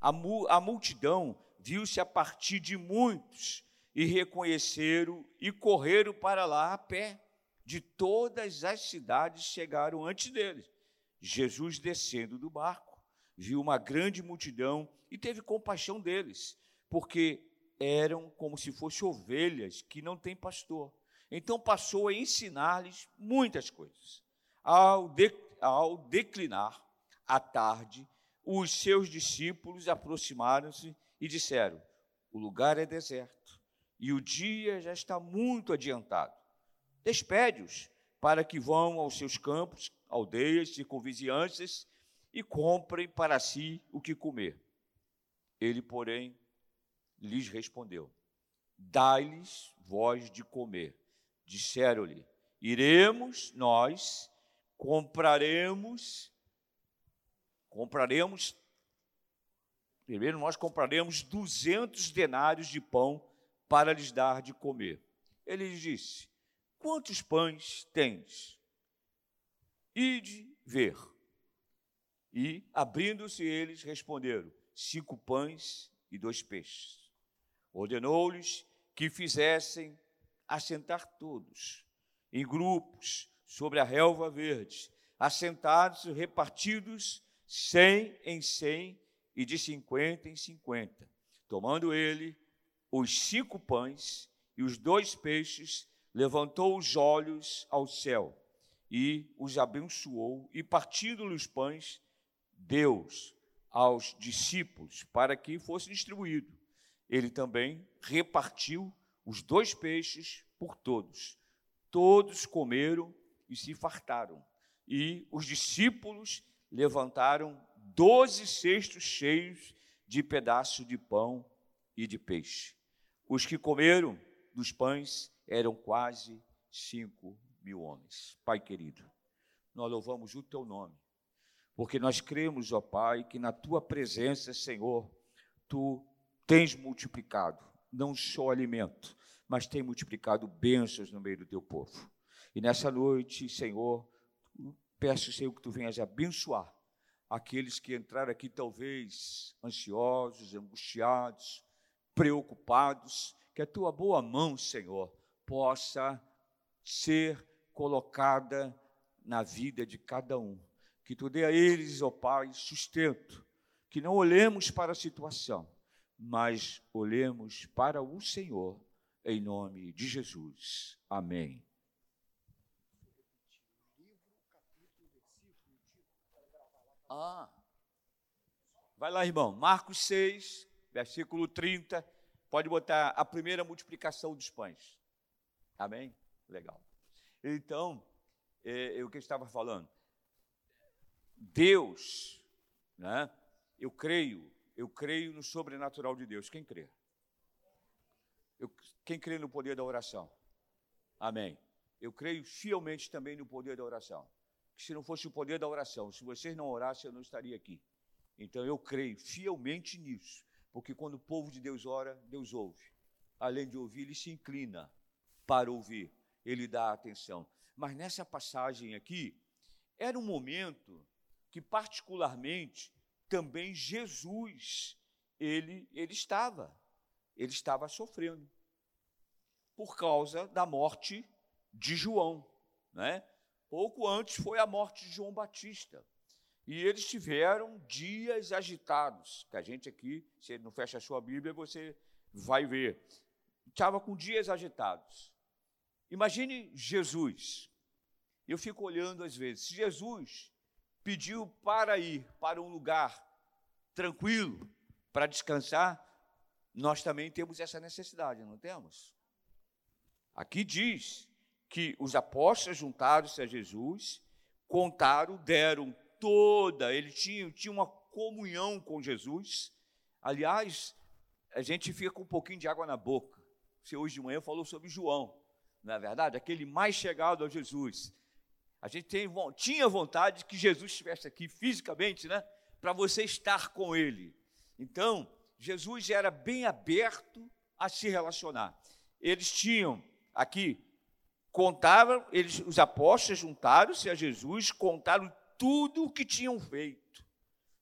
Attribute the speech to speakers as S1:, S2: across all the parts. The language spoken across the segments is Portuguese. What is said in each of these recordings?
S1: A, mu a multidão viu-se a partir de muitos e reconheceram e correram para lá a pé. De todas as cidades chegaram antes deles. Jesus, descendo do barco, viu uma grande multidão e teve compaixão deles, porque eram como se fossem ovelhas que não têm pastor. Então passou a ensinar-lhes muitas coisas. Ao, de, ao declinar à tarde, os seus discípulos aproximaram-se e disseram: O lugar é deserto e o dia já está muito adiantado. Despede-os para que vão aos seus campos, aldeias, circunvizinhanças e comprem para si o que comer. Ele, porém, lhes respondeu: Dai-lhes voz de comer. Disseram-lhe: Iremos nós, compraremos compraremos, primeiro nós compraremos 200 denários de pão para lhes dar de comer. Ele lhes disse: Quantos pães tens? Ide ver. E, abrindo-se eles, responderam: Cinco pães e dois peixes. Ordenou-lhes que fizessem assentar todos, em grupos, sobre a relva verde, assentados, repartidos cem em cem e de cinquenta em cinquenta. Tomando ele os cinco pães e os dois peixes, levantou os olhos ao céu e os abençoou, e partindo-lhe os pães, Deus aos discípulos para que fosse distribuído. Ele também repartiu os dois peixes por todos. Todos comeram e se fartaram. E os discípulos levantaram doze cestos cheios de pedaço de pão e de peixe. Os que comeram dos pães eram quase cinco mil homens. Pai querido, nós louvamos o teu nome, porque nós cremos, ó Pai, que na tua presença, Senhor, tu tens multiplicado não só alimento, mas tem multiplicado bênçãos no meio do teu povo. E nessa noite, Senhor, Peço, Senhor, que tu venhas abençoar aqueles que entraram aqui, talvez ansiosos, angustiados, preocupados, que a tua boa mão, Senhor, possa ser colocada na vida de cada um. Que tu dê a eles, ó oh Pai, sustento. Que não olhemos para a situação, mas olhemos para o Senhor, em nome de Jesus. Amém. Ah. Vai lá, irmão. Marcos 6, versículo 30. Pode botar a primeira multiplicação dos pães. Amém? Legal. Então, é, é o que eu estava falando. Deus, né? Eu creio, eu creio no sobrenatural de Deus. Quem crê? Eu, quem crê no poder da oração? Amém. Eu creio fielmente também no poder da oração que se não fosse o poder da oração, se vocês não orassem, eu não estaria aqui. Então eu creio fielmente nisso, porque quando o povo de Deus ora, Deus ouve. Além de ouvir, ele se inclina para ouvir, ele dá atenção. Mas nessa passagem aqui, era um momento que particularmente também Jesus ele ele estava ele estava sofrendo por causa da morte de João, né? Pouco antes foi a morte de João Batista. E eles tiveram dias agitados, que a gente aqui, se não fecha a sua Bíblia, você vai ver. Estava com dias agitados. Imagine Jesus. Eu fico olhando às vezes. Se Jesus pediu para ir para um lugar tranquilo, para descansar, nós também temos essa necessidade, não temos? Aqui diz que os apóstolos juntaram-se a Jesus, contaram, deram toda, ele tinha, tinha uma comunhão com Jesus. Aliás, a gente fica com um pouquinho de água na boca. Você hoje de manhã falou sobre João, não é verdade? Aquele mais chegado a Jesus. A gente tem, tinha vontade que Jesus estivesse aqui fisicamente, né? Para você estar com ele. Então, Jesus era bem aberto a se relacionar. Eles tinham aqui contaram, eles, os apóstolos juntaram-se a Jesus, contaram tudo o que tinham feito.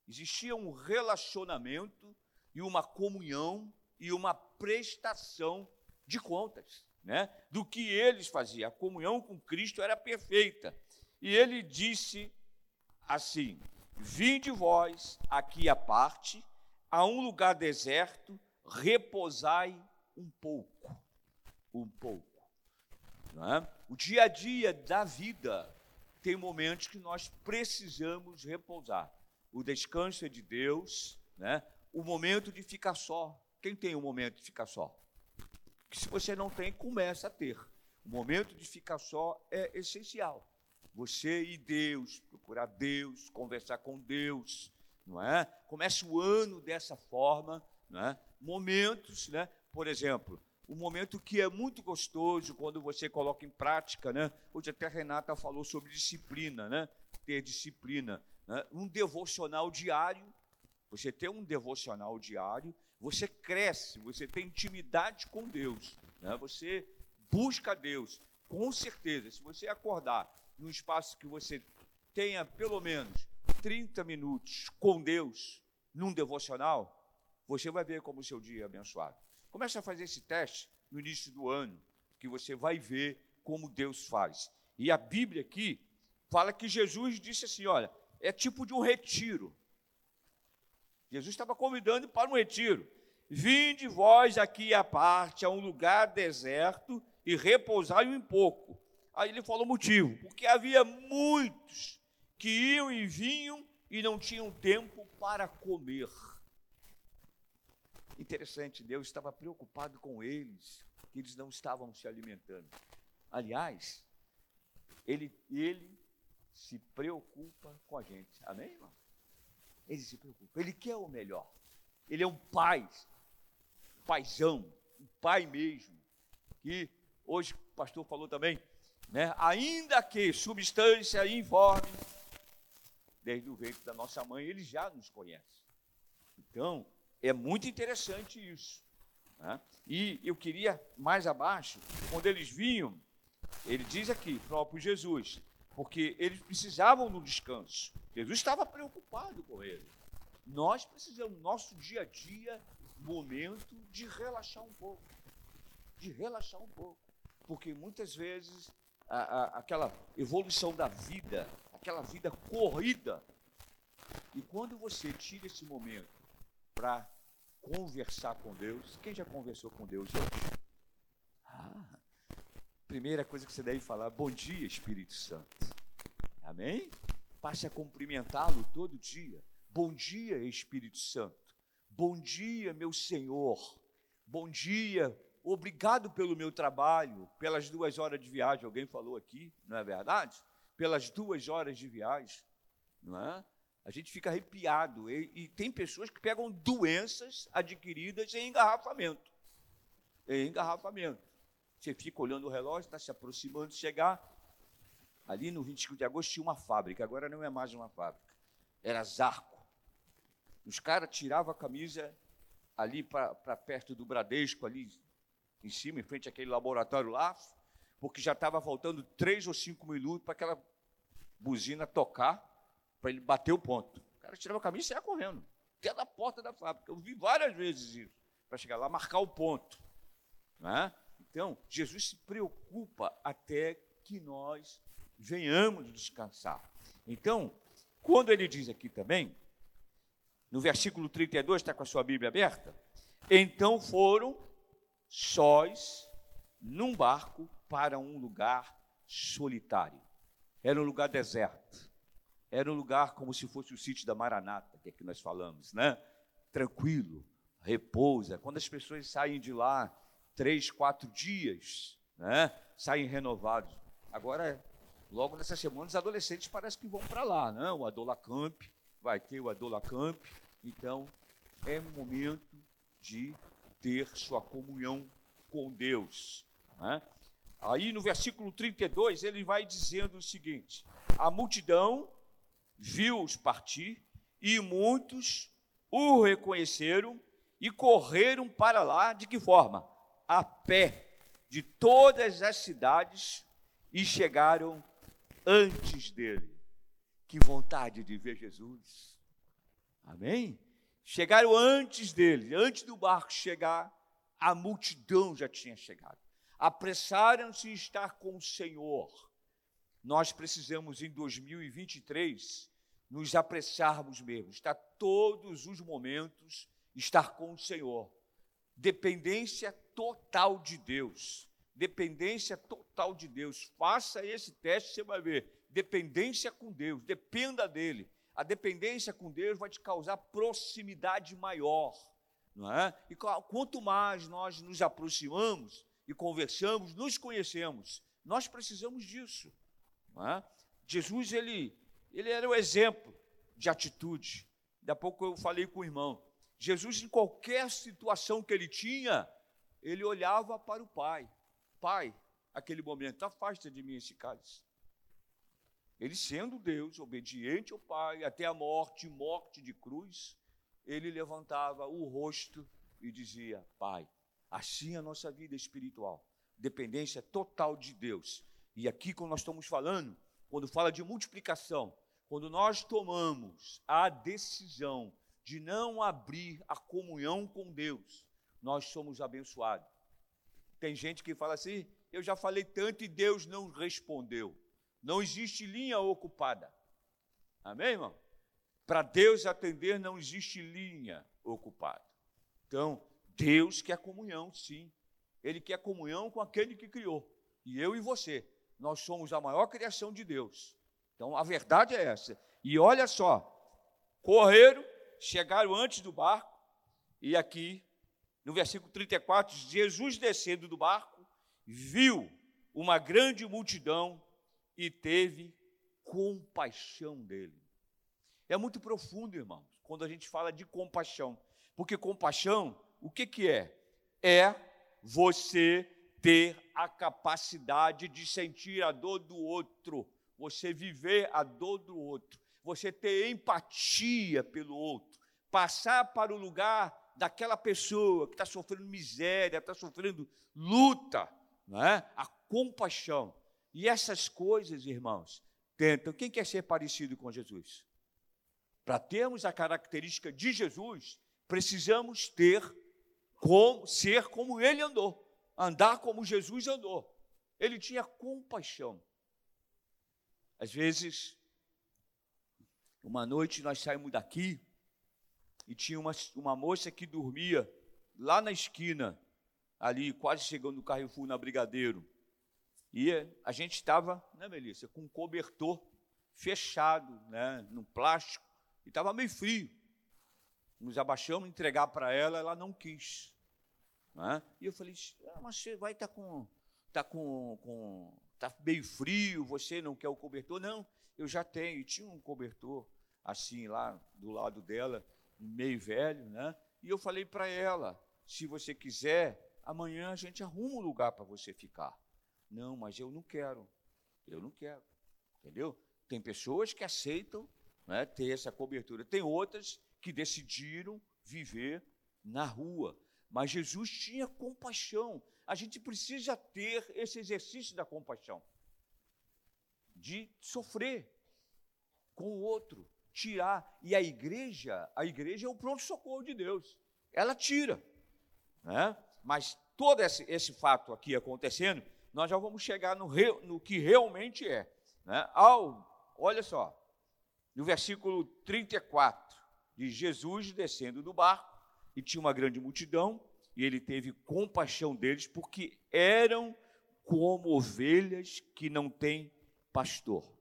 S1: Existia um relacionamento e uma comunhão e uma prestação de contas, né? Do que eles faziam. A comunhão com Cristo era perfeita. E ele disse assim: Vinde vós aqui à parte, a um lugar deserto, repousai um pouco. Um pouco. É? O dia a dia da vida tem momentos que nós precisamos repousar. O descanso é de Deus, né? o momento de ficar só. Quem tem o momento de ficar só? Que se você não tem, começa a ter. O momento de ficar só é essencial. Você e Deus, procurar Deus, conversar com Deus, não é? Comece o ano dessa forma, não é? Momentos, né? Por exemplo, um momento que é muito gostoso quando você coloca em prática, né? Hoje até a Renata falou sobre disciplina, né? Ter disciplina, né? um devocional diário. Você ter um devocional diário, você cresce, você tem intimidade com Deus, né? Você busca Deus, com certeza. Se você acordar num espaço que você tenha pelo menos 30 minutos com Deus, num devocional, você vai ver como o seu dia é abençoado. Comece a fazer esse teste no início do ano, que você vai ver como Deus faz. E a Bíblia aqui fala que Jesus disse assim: olha, é tipo de um retiro. Jesus estava convidando para um retiro. Vinde vós aqui à parte, a um lugar deserto, e repousai um pouco. Aí ele falou o motivo, porque havia muitos que iam e vinham e não tinham tempo para comer. Interessante, Deus estava preocupado com eles, que eles não estavam se alimentando. Aliás, ele, ele se preocupa com a gente. Amém, irmão? Ele se preocupa. Ele quer o melhor. Ele é um pai, paizão, um pai mesmo. Que hoje o pastor falou também, né? Ainda que substância informe, desde o ventre da nossa mãe, ele já nos conhece. Então, é muito interessante isso. Né? E eu queria mais abaixo, quando eles vinham, ele diz aqui, próprio Jesus, porque eles precisavam do descanso. Jesus estava preocupado com eles. Nós precisamos, nosso dia a dia, momento de relaxar um pouco. De relaxar um pouco. Porque muitas vezes a, a, aquela evolução da vida, aquela vida corrida, e quando você tira esse momento para conversar com Deus. Quem já conversou com Deus hoje? Ah, primeira coisa que você deve falar: Bom dia, Espírito Santo. Amém? Passe a cumprimentá-lo todo dia. Bom dia, Espírito Santo. Bom dia, meu Senhor. Bom dia, obrigado pelo meu trabalho, pelas duas horas de viagem. Alguém falou aqui, não é verdade? Pelas duas horas de viagem, não é? A gente fica arrepiado. E, e, tem pessoas que pegam doenças adquiridas em engarrafamento. Em engarrafamento. Você fica olhando o relógio, está se aproximando de chegar. Ali no 25 de agosto tinha uma fábrica, agora não é mais uma fábrica. Era Zarco. Os caras tiravam a camisa ali para perto do Bradesco, ali em cima, em frente àquele laboratório lá, porque já estava faltando três ou cinco minutos para aquela buzina tocar para ele bater o ponto. O cara tirava a camisa e saia correndo, até da porta da fábrica. Eu vi várias vezes isso, para chegar lá, marcar o ponto. Né? Então, Jesus se preocupa até que nós venhamos descansar. Então, quando ele diz aqui também, no versículo 32, está com a sua Bíblia aberta? Então foram sós num barco para um lugar solitário. Era um lugar deserto. Era um lugar como se fosse o sítio da Maranata, que é que nós falamos, né? Tranquilo, repousa. Quando as pessoas saem de lá três, quatro dias, né? Saem renovados. Agora, logo nessa semana, os adolescentes parece que vão para lá, né? O Adolacamp, vai ter o Adolacamp. Então, é momento de ter sua comunhão com Deus. Né? Aí no versículo 32, ele vai dizendo o seguinte: a multidão viu-os partir, e muitos o reconheceram e correram para lá, de que forma? A pé, de todas as cidades, e chegaram antes dele. Que vontade de ver Jesus. Amém? Chegaram antes dele, antes do barco chegar, a multidão já tinha chegado. Apressaram-se em estar com o Senhor. Nós precisamos, em 2023, nos apressarmos mesmo, estar todos os momentos, estar com o Senhor. Dependência total de Deus. Dependência total de Deus. Faça esse teste, você vai ver. Dependência com Deus, dependa dele. A dependência com Deus vai te causar proximidade maior. Não é? E quanto mais nós nos aproximamos e conversamos, nos conhecemos, nós precisamos disso. É? Jesus, ele, ele era o exemplo de atitude. Daqui a pouco eu falei com o irmão. Jesus, em qualquer situação que ele tinha, ele olhava para o Pai. Pai, aquele momento, afasta de mim esse cálice. Ele sendo Deus, obediente ao Pai, até a morte, morte de cruz, ele levantava o rosto e dizia: Pai, assim é a nossa vida espiritual, dependência total de Deus. E aqui, quando nós estamos falando, quando fala de multiplicação, quando nós tomamos a decisão de não abrir a comunhão com Deus, nós somos abençoados. Tem gente que fala assim: eu já falei tanto e Deus não respondeu. Não existe linha ocupada. Amém, irmão? Para Deus atender, não existe linha ocupada. Então, Deus quer comunhão, sim. Ele quer comunhão com aquele que criou. E eu e você, nós somos a maior criação de Deus. Então, a verdade é essa. E olha só, correram, chegaram antes do barco, e aqui, no versículo 34, Jesus descendo do barco, viu uma grande multidão e teve compaixão dele. É muito profundo, irmãos, quando a gente fala de compaixão. Porque compaixão, o que, que é? É você ter a capacidade de sentir a dor do outro, você viver a dor do outro, você ter empatia pelo outro, passar para o lugar daquela pessoa que está sofrendo miséria, está sofrendo luta, não é? a compaixão. E essas coisas, irmãos, tentam. Quem quer ser parecido com Jesus? Para termos a característica de Jesus, precisamos ter como ser como ele andou, andar como Jesus andou. Ele tinha compaixão. Às vezes, uma noite nós saímos daqui e tinha uma, uma moça que dormia lá na esquina, ali, quase chegando no Carrefour, na Brigadeiro. E a gente estava, né, Melissa, com um cobertor fechado, né, no plástico, e estava meio frio. Nos abaixamos, entregar para ela, ela não quis. Né? E eu falei, ah, mas você vai estar tá com, tá com, com, tá meio frio, você não quer o cobertor? Não, eu já tenho. E tinha um cobertor assim lá do lado dela, meio velho, né? E eu falei para ela, se você quiser, amanhã a gente arruma um lugar para você ficar. Não, mas eu não quero. Eu não quero. Entendeu? Tem pessoas que aceitam né, ter essa cobertura. Tem outras que decidiram viver na rua. Mas Jesus tinha compaixão. A gente precisa ter esse exercício da compaixão. De sofrer com o outro, tirar. E a igreja, a igreja é o pronto-socorro de Deus. Ela tira. Né? Mas todo esse, esse fato aqui acontecendo nós já vamos chegar no, no que realmente é. Né? Ao, olha só, no versículo 34, de Jesus descendo do barco, e tinha uma grande multidão, e ele teve compaixão deles, porque eram como ovelhas que não têm pastor.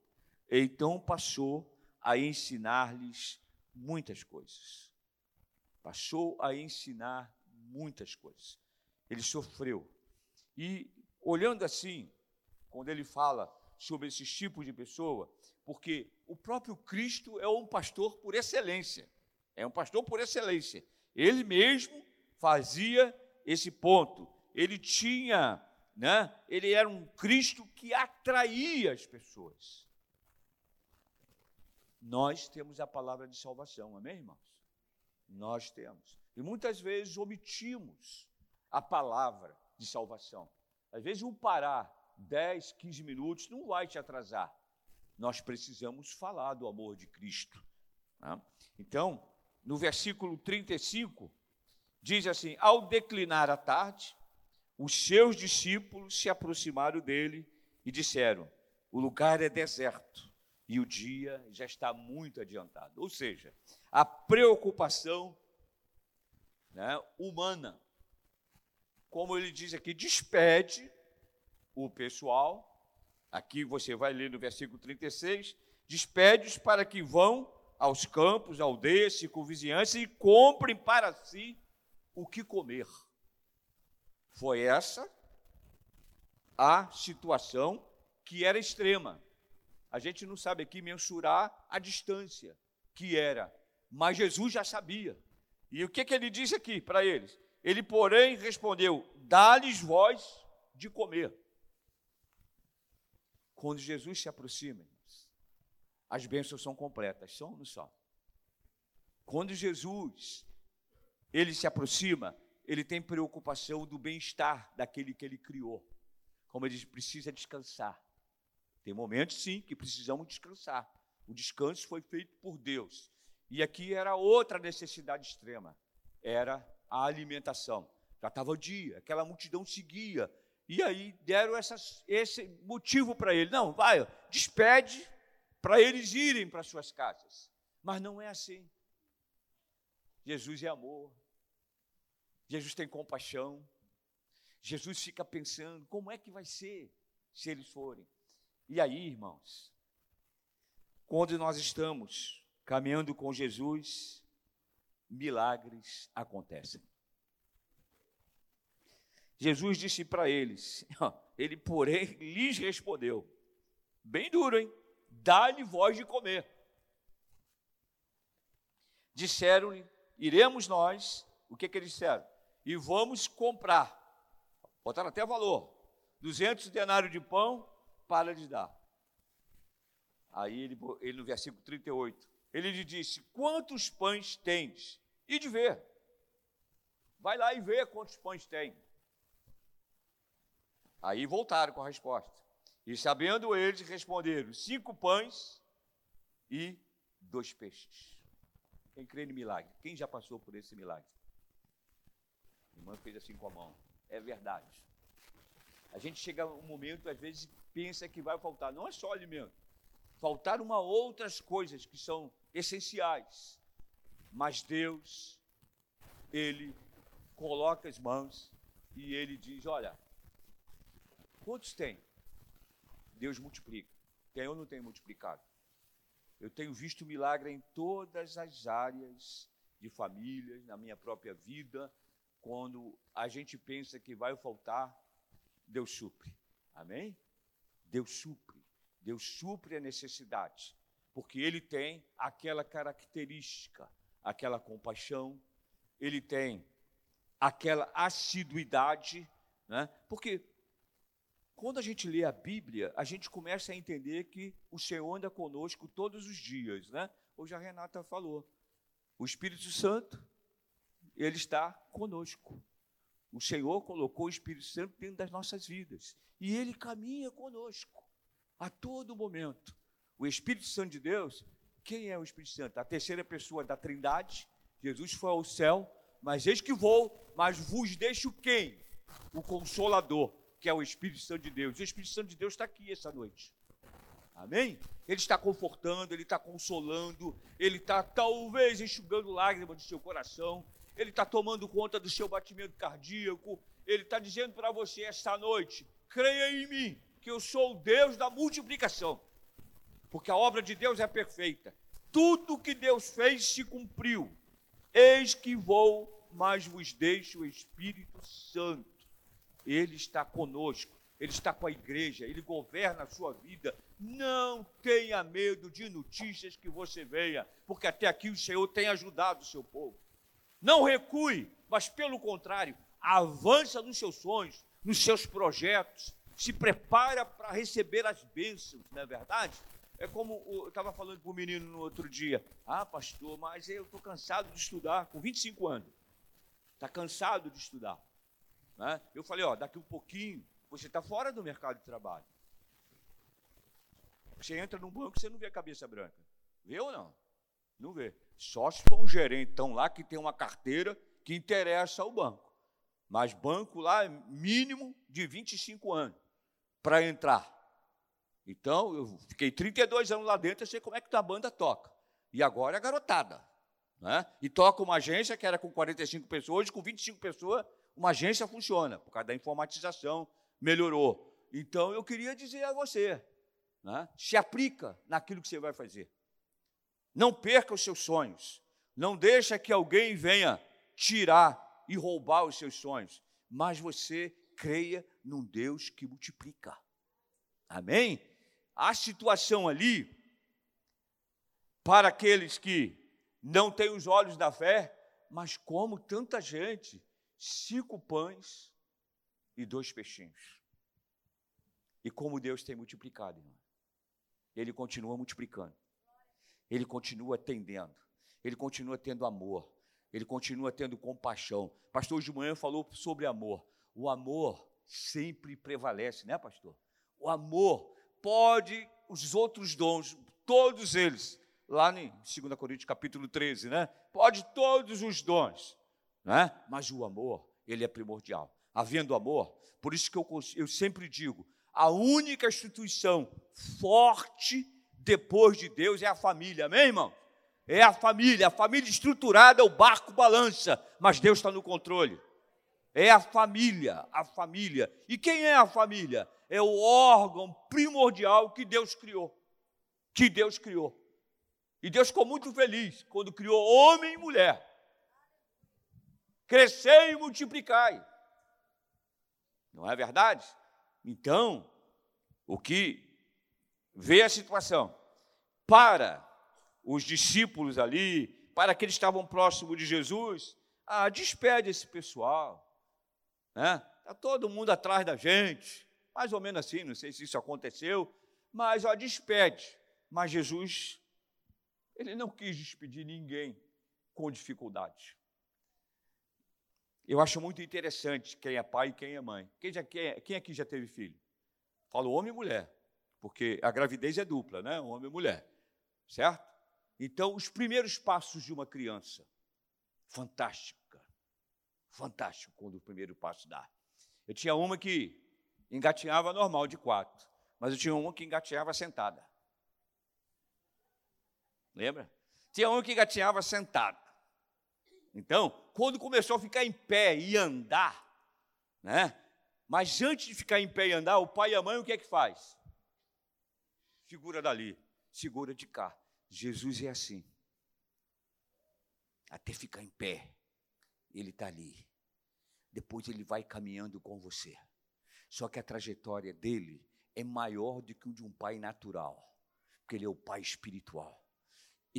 S1: Então passou a ensinar-lhes muitas coisas. Passou a ensinar muitas coisas. Ele sofreu. E olhando assim, quando ele fala sobre esses tipos de pessoa, porque o próprio Cristo é um pastor por excelência. É um pastor por excelência. Ele mesmo fazia esse ponto. Ele tinha, né? Ele era um Cristo que atraía as pessoas. Nós temos a palavra de salvação, amém, irmãos? Nós temos. E muitas vezes omitimos a palavra de salvação. Às vezes, um parar 10, 15 minutos não vai te atrasar. Nós precisamos falar do amor de Cristo. Né? Então, no versículo 35, diz assim: Ao declinar a tarde, os seus discípulos se aproximaram dele e disseram: O lugar é deserto e o dia já está muito adiantado. Ou seja, a preocupação né, humana, como ele diz aqui, despede o pessoal. Aqui você vai ler no versículo 36, despede-os para que vão aos campos, aldeias, circunvizinhança e comprem para si o que comer. Foi essa a situação que era extrema. A gente não sabe aqui mensurar a distância que era, mas Jesus já sabia. E o que, que ele disse aqui para eles? Ele, porém, respondeu: Dá-lhes voz de comer. Quando Jesus se aproxima, as bênçãos são completas, são ou não são? Quando Jesus ele se aproxima, ele tem preocupação do bem-estar daquele que ele criou. Como ele diz, precisa descansar. Tem momentos, sim, que precisamos descansar. O descanso foi feito por Deus. E aqui era outra necessidade extrema: era a alimentação. Já estava o dia, aquela multidão seguia. E aí deram essas, esse motivo para ele: não, vai, despede para eles irem para suas casas. Mas não é assim. Jesus é amor. Jesus tem compaixão. Jesus fica pensando: como é que vai ser se eles forem? E aí, irmãos, quando nós estamos caminhando com Jesus, milagres acontecem. Jesus disse para eles, ele, porém, lhes respondeu, bem duro, hein? Dá-lhe voz de comer. Disseram-lhe, iremos nós, o que, que eles disseram? E vamos comprar, botaram até valor, 200 denários de pão para lhes dar. Aí ele, ele no versículo 38, ele lhe disse: Quantos pães tens? E de ver. Vai lá e vê quantos pães tem. Aí voltaram com a resposta. E sabendo eles, responderam: cinco pães e dois peixes. Quem crê em milagre? Quem já passou por esse milagre? A irmã fez assim com a mão. É verdade. A gente chega um momento, às vezes, pensa que vai faltar. Não é só alimento. Faltar uma outras coisas que são essenciais. Mas Deus, Ele coloca as mãos e Ele diz: Olha, quantos tem? Deus multiplica. Ou não tem multiplicado? Eu tenho visto milagre em todas as áreas de famílias, na minha própria vida. Quando a gente pensa que vai faltar, Deus supre. Amém? Deus supre. Deus supre a necessidade. Porque Ele tem aquela característica, aquela compaixão, Ele tem aquela assiduidade. Né? Porque quando a gente lê a Bíblia, a gente começa a entender que o Senhor anda conosco todos os dias, né? Hoje a Renata falou. O Espírito Santo, ele está conosco. O Senhor colocou o Espírito Santo dentro das nossas vidas e ele caminha conosco a todo momento. O Espírito Santo de Deus, quem é o Espírito Santo? A terceira pessoa da Trindade. Jesus foi ao céu, mas eis que vou, mas vos deixo quem? O Consolador que é o Espírito Santo de Deus. E o Espírito Santo de Deus está aqui essa noite. Amém? Ele está confortando, ele está consolando, ele está talvez enxugando lágrimas do seu coração, ele está tomando conta do seu batimento cardíaco, ele está dizendo para você esta noite: creia em mim, que eu sou o Deus da multiplicação, porque a obra de Deus é perfeita. Tudo que Deus fez se cumpriu. Eis que vou, mas vos deixo o Espírito Santo ele está conosco, Ele está com a igreja, Ele governa a sua vida. Não tenha medo de notícias que você venha, porque até aqui o Senhor tem ajudado o seu povo. Não recue, mas pelo contrário, avança nos seus sonhos, nos seus projetos, se prepara para receber as bênçãos, não é verdade? É como eu estava falando para o menino no outro dia. Ah, pastor, mas eu estou cansado de estudar, com 25 anos. Está cansado de estudar. Né? Eu falei, ó, daqui um pouquinho você está fora do mercado de trabalho. Você entra num banco, você não vê a cabeça branca. Vê ou não? Não vê. Só se for um gerentão lá que tem uma carteira que interessa ao banco. Mas banco lá é mínimo de 25 anos para entrar. Então, eu fiquei 32 anos lá dentro, eu sei como é que a banda toca. E agora é garotada. Né? E toca uma agência que era com 45 pessoas, hoje com 25 pessoas, uma agência funciona, por causa da informatização, melhorou. Então, eu queria dizer a você, né? se aplica naquilo que você vai fazer. Não perca os seus sonhos. Não deixa que alguém venha tirar e roubar os seus sonhos. Mas você creia num Deus que multiplica. Amém? A situação ali, para aqueles que não têm os olhos da fé, mas como tanta gente, cinco pães e dois peixinhos. E como Deus tem multiplicado, irmão. Ele continua multiplicando ele continua atendendo, ele continua tendo amor, ele continua tendo compaixão. Pastor de manhã falou sobre amor. O amor sempre prevalece, né, pastor? O amor pode, os outros dons, todos eles, lá em 2 Coríntios capítulo 13, né? Pode todos os dons, né? Mas o amor, ele é primordial. Havendo amor, por isso que eu, eu sempre digo, a única instituição forte depois de Deus é a família, amém, irmão? É a família, a família estruturada, o barco balança, mas Deus está no controle. É a família, a família. E quem é a família? É o órgão primordial que Deus criou. Que Deus criou. E Deus ficou muito feliz quando criou homem e mulher. Crescei e multiplicai. Não é verdade? Então, o que vê a situação para os discípulos ali, para aqueles que estavam próximos de Jesus, ah, despede esse pessoal, né? Está todo mundo atrás da gente, mais ou menos assim, não sei se isso aconteceu, mas ó, despede. Mas Jesus, ele não quis despedir ninguém com dificuldade. Eu acho muito interessante quem é pai e quem é mãe. Quem, já, quem, quem aqui já teve filho? Falo homem e mulher, porque a gravidez é dupla, né? Homem e mulher certo? Então, os primeiros passos de uma criança, fantástica, fantástico quando o primeiro passo dá. Eu tinha uma que engatinhava normal de quatro, mas eu tinha uma que engatinhava sentada. Lembra? Tinha uma que engatinhava sentada. Então, quando começou a ficar em pé e andar, né? Mas antes de ficar em pé e andar, o pai e a mãe o que é que faz? Segura dali segura de cá. Jesus é assim. Até ficar em pé, ele está ali. Depois ele vai caminhando com você. Só que a trajetória dele é maior do que o de um pai natural, porque ele é o pai espiritual.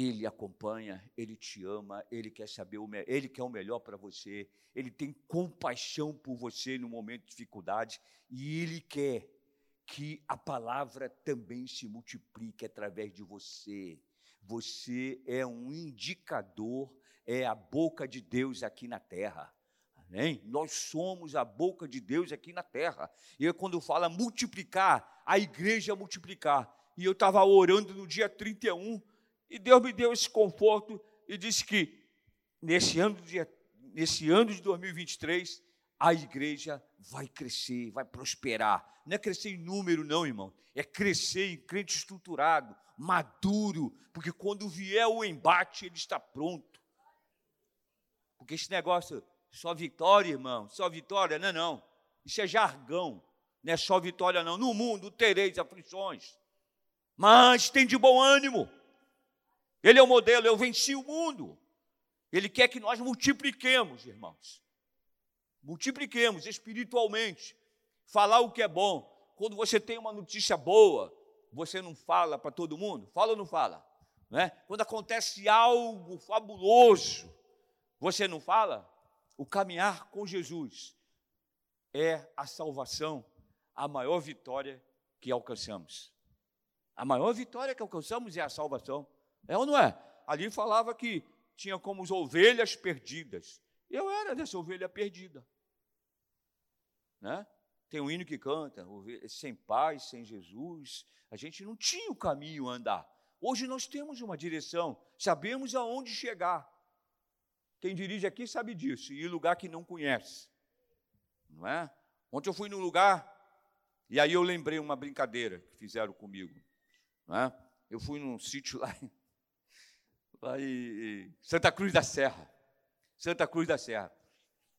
S1: Ele acompanha, ele te ama, ele quer saber o ele quer o melhor para você, ele tem compaixão por você no momento de dificuldade e ele quer que a palavra também se multiplique através de você. Você é um indicador, é a boca de Deus aqui na terra. Amém? Nós somos a boca de Deus aqui na terra. E quando fala multiplicar, a igreja multiplicar. E eu estava orando no dia 31 e Deus me deu esse conforto e disse que nesse ano, nesse ano de 2023 a igreja vai crescer, vai prosperar. Não é crescer em número, não, irmão. É crescer em crente estruturado, maduro, porque quando vier o embate, ele está pronto. Porque esse negócio, só vitória, irmão, só vitória, não é não. Isso é jargão, não é só vitória, não. No mundo tereis aflições, mas tem de bom ânimo. Ele é o modelo, eu venci o mundo. Ele quer que nós multipliquemos, irmãos multipliquemos espiritualmente. Falar o que é bom. Quando você tem uma notícia boa, você não fala para todo mundo? Fala ou não fala? Né? Quando acontece algo fabuloso, você não fala? O caminhar com Jesus é a salvação, a maior vitória que alcançamos. A maior vitória que alcançamos é a salvação. É ou não é? Ali falava que tinha como as ovelhas perdidas. Eu era dessa ovelha perdida. Né? Tem um hino que canta, sem paz, sem Jesus. A gente não tinha o caminho a andar. Hoje nós temos uma direção, sabemos aonde chegar. Quem dirige aqui sabe disso, e lugar que não conhece. Não é? Ontem eu fui num lugar, e aí eu lembrei uma brincadeira que fizeram comigo. Não é? Eu fui num sítio lá, lá em Santa Cruz da Serra. Santa Cruz da Serra.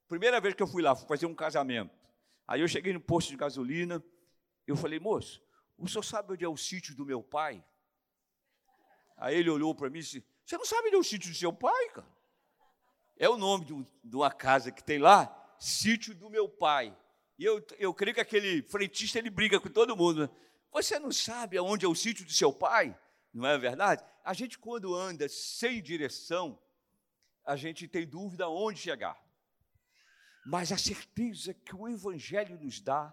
S1: Primeira vez que eu fui lá, fui fazer um casamento. Aí eu cheguei no posto de gasolina, eu falei, moço, o senhor sabe onde é o sítio do meu pai? Aí ele olhou para mim e disse, você não sabe onde é o sítio do seu pai, cara? É o nome de, uma casa que tem lá, sítio do meu pai. E eu, eu creio que aquele frentista, ele briga com todo mundo. Né? Você não sabe aonde é o sítio do seu pai? Não é verdade? A gente, quando anda sem direção, a gente tem dúvida aonde chegar. Mas a certeza que o Evangelho nos dá,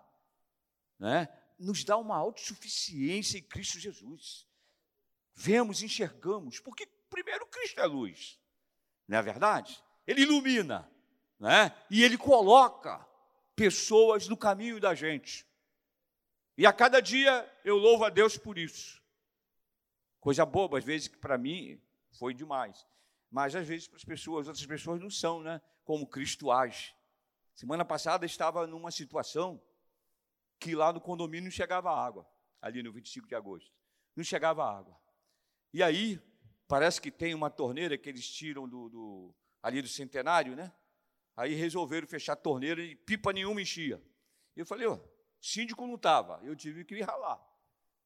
S1: né, nos dá uma autossuficiência em Cristo Jesus. Vemos, enxergamos, porque primeiro Cristo é luz, não é verdade? Ele ilumina, né? e ele coloca pessoas no caminho da gente. E a cada dia eu louvo a Deus por isso. Coisa boba, às vezes, que para mim foi demais. Mas às vezes para as pessoas, outras pessoas não são, né? Como Cristo age. Semana passada estava numa situação que lá no condomínio não chegava água, ali no 25 de agosto. Não chegava água. E aí, parece que tem uma torneira que eles tiram do, do ali do centenário, né? Aí resolveram fechar a torneira e pipa nenhuma enchia. Eu falei, ó, síndico não estava, eu tive que ir ralar.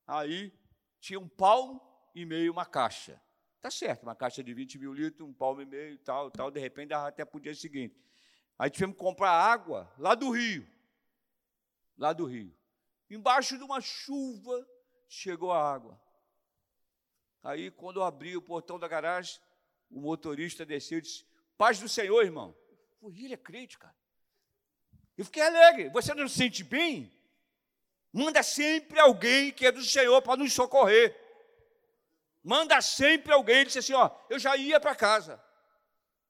S1: Aí tinha um palmo e meio uma caixa. Tá certo, uma caixa de 20 mil litros, um palmo e meio, tal, tal, de repente até para o dia seguinte. Aí tivemos que comprar água lá do rio. Lá do rio. Embaixo de uma chuva chegou a água. Aí, quando eu abri o portão da garagem, o motorista desceu e disse: Paz do Senhor, irmão. Pô, ele é crente, cara. Eu fiquei alegre. Você não se sente bem? Manda sempre alguém que é do Senhor para nos socorrer. Manda sempre alguém. Ele disse assim: Ó, eu já ia para casa.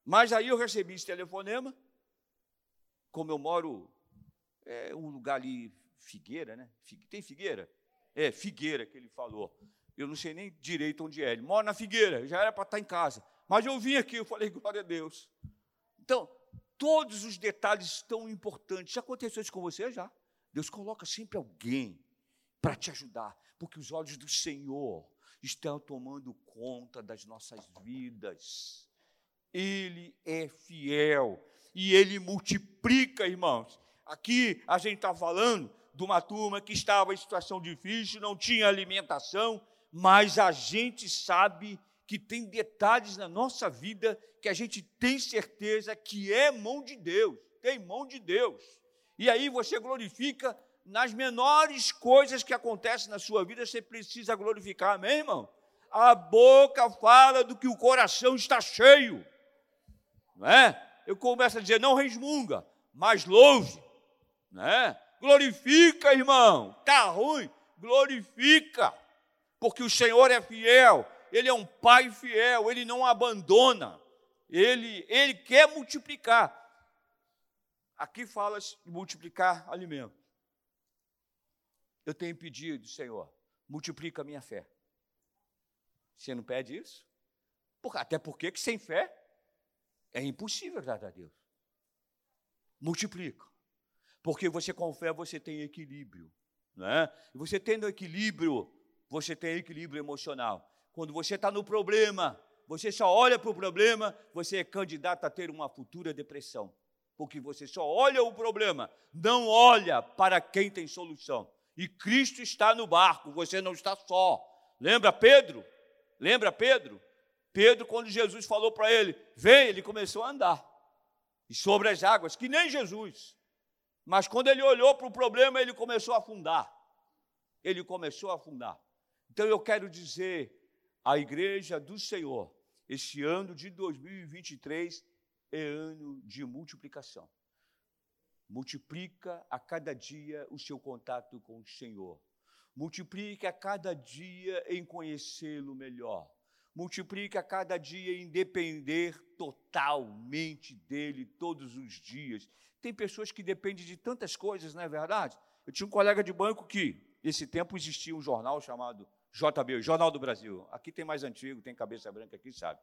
S1: Mas aí eu recebi esse telefonema. Como eu moro, é um lugar ali, Figueira, né? Tem Figueira? É, Figueira que ele falou. Eu não sei nem direito onde é. Ele mora na Figueira, já era para estar em casa. Mas eu vim aqui, eu falei, glória a Deus. Então, todos os detalhes tão importantes. Já aconteceu isso com você? Já. Deus coloca sempre alguém para te ajudar, porque os olhos do Senhor estão tomando conta das nossas vidas. Ele é fiel e ele multiplica, irmãos. Aqui a gente está falando de uma turma que estava em situação difícil, não tinha alimentação, mas a gente sabe que tem detalhes na nossa vida que a gente tem certeza que é mão de Deus, tem mão de Deus. E aí você glorifica nas menores coisas que acontecem na sua vida, você precisa glorificar, amém, irmão? A boca fala do que o coração está cheio, não é? Eu começo a dizer, não resmunga, mas louve, não é? Glorifica, irmão, está ruim, glorifica, porque o Senhor é fiel, ele é um pai fiel, ele não abandona, ele, ele quer multiplicar. Aqui fala de multiplicar alimento. Eu tenho pedido, Senhor, multiplica a minha fé. Você não pede isso? até porque que sem fé é impossível agradar a Deus. Multiplica. Porque você com fé você tem equilíbrio. Né? E você tendo equilíbrio, você tem equilíbrio emocional. Quando você está no problema, você só olha para o problema, você é candidato a ter uma futura depressão. Porque você só olha o problema, não olha para quem tem solução. E Cristo está no barco, você não está só. Lembra Pedro? Lembra Pedro? Pedro, quando Jesus falou para ele, vem, ele começou a andar. E sobre as águas, que nem Jesus. Mas quando ele olhou para o problema, ele começou a afundar. Ele começou a afundar. Então eu quero dizer a igreja do Senhor, este ano de 2023 é ano de multiplicação. Multiplica a cada dia o seu contato com o Senhor. Multiplica a cada dia em conhecê-lo melhor. Multiplica a cada dia em depender totalmente dele todos os dias. Tem pessoas que dependem de tantas coisas, não é verdade? Eu tinha um colega de banco que, esse tempo existia um jornal chamado JB, Jornal do Brasil. Aqui tem mais antigo, tem cabeça branca aqui, sabe?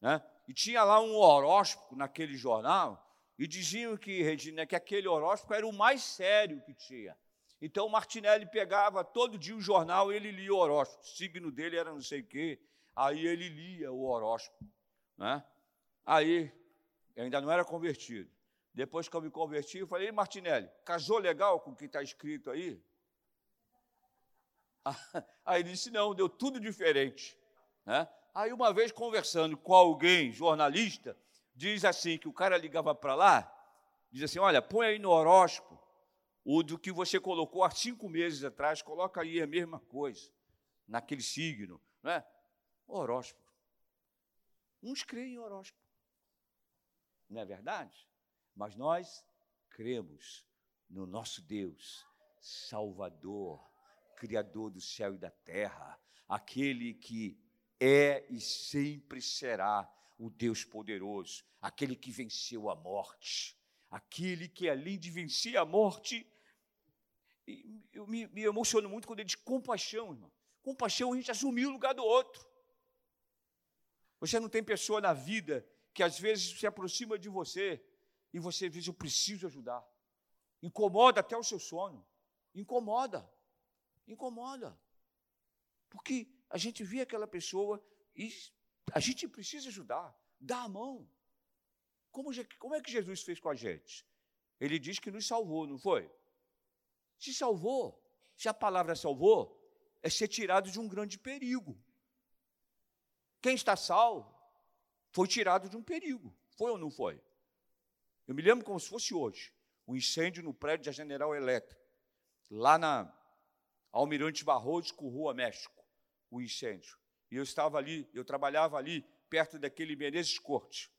S1: Né? E tinha lá um horóscopo naquele jornal, e diziam que, Regina, que aquele horóscopo era o mais sério que tinha. Então Martinelli pegava todo dia o jornal e ele lia o horóscopo. O signo dele era não sei o quê. Aí ele lia o horóscopo. Né? Aí, ainda não era convertido. Depois que eu me converti, eu falei, Martinelli, casou legal com o que está escrito aí? Aí ele disse, não, deu tudo diferente. Né? Aí uma vez conversando com alguém, jornalista, diz assim, que o cara ligava para lá, diz assim, olha, põe aí no horóscopo o do que você colocou há cinco meses atrás, coloca aí a mesma coisa, naquele signo, não é? Horóscopo. Uns creem em horóscopo. Não é verdade? Mas nós cremos no nosso Deus, Salvador, Criador do céu e da terra, aquele que é e sempre será o Deus poderoso, aquele que venceu a morte, aquele que além de vencer a morte, eu me, me emociono muito quando ele diz compaixão, irmão. Compaixão, a gente assumir o lugar do outro. Você não tem pessoa na vida que às vezes se aproxima de você e você diz: Eu preciso ajudar. Incomoda até o seu sono. Incomoda. Incomoda. Porque a gente vê aquela pessoa e a gente precisa ajudar. Dá a mão. Como, como é que Jesus fez com a gente? Ele diz que nos salvou, não foi? Se salvou. Se a palavra salvou, é ser tirado de um grande perigo. Quem está salvo foi tirado de um perigo. Foi ou não foi? Eu me lembro como se fosse hoje, o um incêndio no prédio da General Elétrica, lá na Almirante Barroso, Rua México, o incêndio. E eu estava ali, eu trabalhava ali, perto daquele Menezes Corte,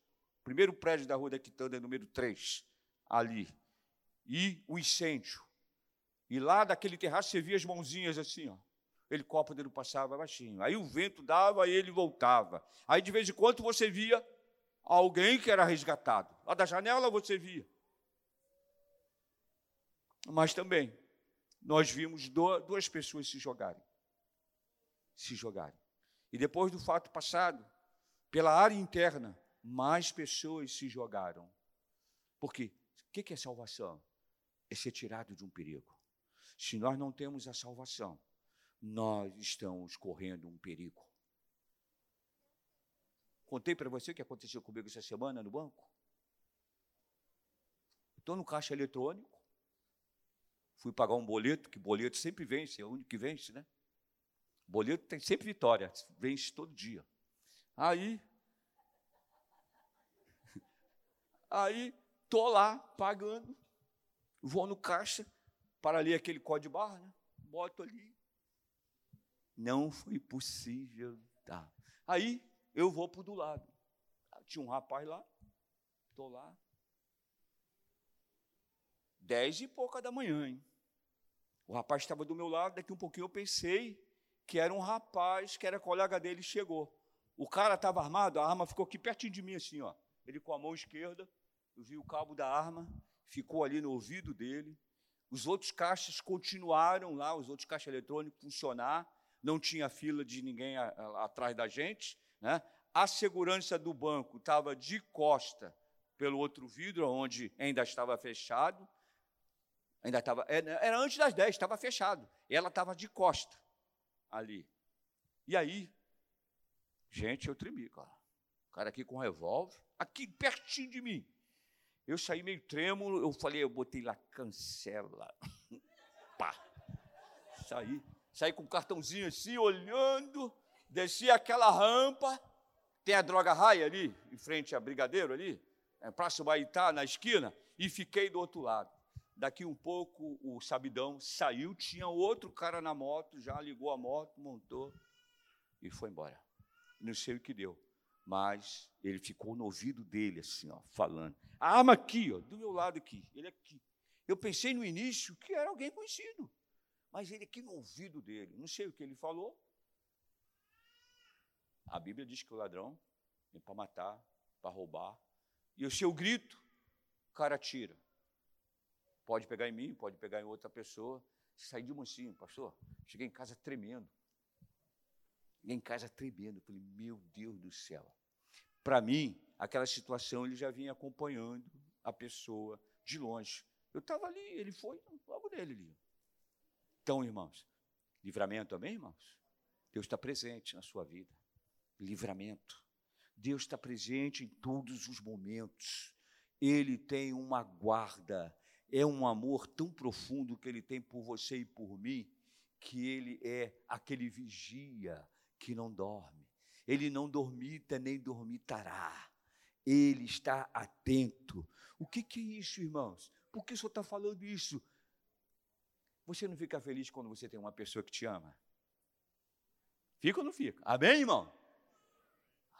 S1: primeiro prédio da Rua da Quitanda, número 3, ali. E o incêndio. E lá daquele terraço você via as mãozinhas assim, ó. Helicóptero passava baixinho. Aí o vento dava e ele voltava. Aí de vez em quando você via alguém que era resgatado. Lá da janela você via. Mas também nós vimos duas pessoas se jogarem. Se jogarem. E depois do fato passado, pela área interna, mais pessoas se jogaram. Porque o que é salvação? É ser tirado de um perigo. Se nós não temos a salvação, nós estamos correndo um perigo. Contei para você o que aconteceu comigo essa semana no banco. Estou no caixa eletrônico. Fui pagar um boleto, que boleto sempre vence, é o único que vence, né? Boleto tem sempre vitória, vence todo dia. Aí, aí, tô lá pagando, vou no caixa para ler aquele código de barra, né? Boto ali. Não foi possível, tá? Aí eu vou para o do lado. Tinha um rapaz lá, estou lá. Dez e pouca da manhã, hein? O rapaz estava do meu lado, daqui um pouquinho eu pensei que era um rapaz, que era colega dele, chegou. O cara estava armado, a arma ficou aqui pertinho de mim, assim, ó. Ele com a mão esquerda, eu vi o cabo da arma, ficou ali no ouvido dele. Os outros caixas continuaram lá, os outros caixas eletrônicos funcionar, não tinha fila de ninguém a, a, atrás da gente. Né? A segurança do banco estava de costa pelo outro vidro, onde ainda estava fechado. Ainda estava, é, era antes das 10, estava fechado. Ela estava de costa ali. E aí, gente, eu tremi, cara. O cara aqui com um revólver, aqui pertinho de mim. Eu saí meio trêmulo, eu falei, eu botei lá, cancela. Pá. Saí. Saí com o cartãozinho assim, olhando, desci aquela rampa, tem a droga raia ali, em frente a Brigadeiro ali, é, Praça Baitá, na esquina, e fiquei do outro lado. Daqui um pouco o sabidão saiu, tinha outro cara na moto, já ligou a moto, montou e foi embora. Não sei o que deu, mas ele ficou no ouvido dele, assim, ó, falando. A arma aqui, ó, do meu lado aqui, ele aqui. Eu pensei no início que era alguém conhecido, mas ele aqui no ouvido dele, não sei o que ele falou. A Bíblia diz que o ladrão vem para matar, para roubar, e o seu grito, o cara tira. Pode pegar em mim, pode pegar em outra pessoa. Saí de mansinho, pastor. Cheguei em casa tremendo. em casa tremendo. Falei, meu Deus do céu. Para mim, aquela situação ele já vinha acompanhando a pessoa de longe. Eu estava ali, ele foi logo nele ali. Então, irmãos, livramento, amém, irmãos? Deus está presente na sua vida. Livramento. Deus está presente em todos os momentos. Ele tem uma guarda, é um amor tão profundo que ele tem por você e por mim, que ele é aquele vigia que não dorme. Ele não dormita nem dormitará. Ele está atento. O que, que é isso, irmãos? Por que o senhor está falando isso? Você não fica feliz quando você tem uma pessoa que te ama? Fica ou não fica? Amém, irmão?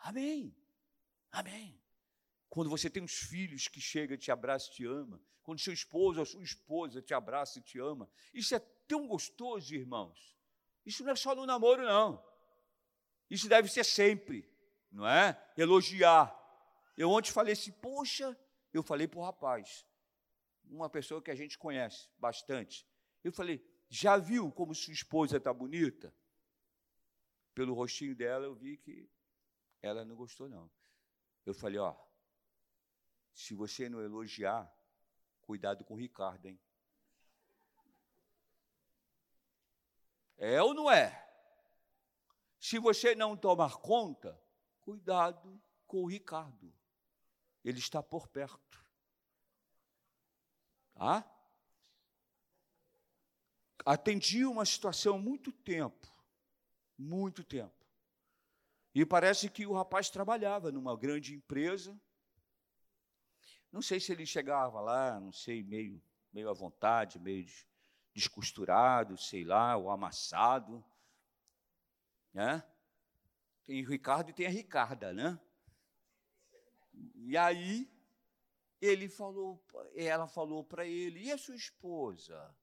S1: Amém. Amém. Quando você tem uns filhos que chega, te abraça e te ama, quando seu esposo ou sua esposa te abraça e te ama, isso é tão gostoso, irmãos. Isso não é só no namoro, não. Isso deve ser sempre, não é? Elogiar. Eu ontem falei assim, poxa, eu falei para o rapaz, uma pessoa que a gente conhece bastante. Eu falei, já viu como sua esposa está bonita? Pelo rostinho dela eu vi que ela não gostou, não. Eu falei, ó, se você não elogiar, cuidado com o Ricardo, hein? É ou não é? Se você não tomar conta, cuidado com o Ricardo. Ele está por perto. Tá? Atendi uma situação muito tempo, muito tempo. E parece que o rapaz trabalhava numa grande empresa. Não sei se ele chegava lá, não sei, meio, meio à vontade, meio descosturado, sei lá, ou amassado. Né? Tem o Ricardo e tem a Ricarda, né? E aí ele falou, ela falou para ele, e a sua esposa?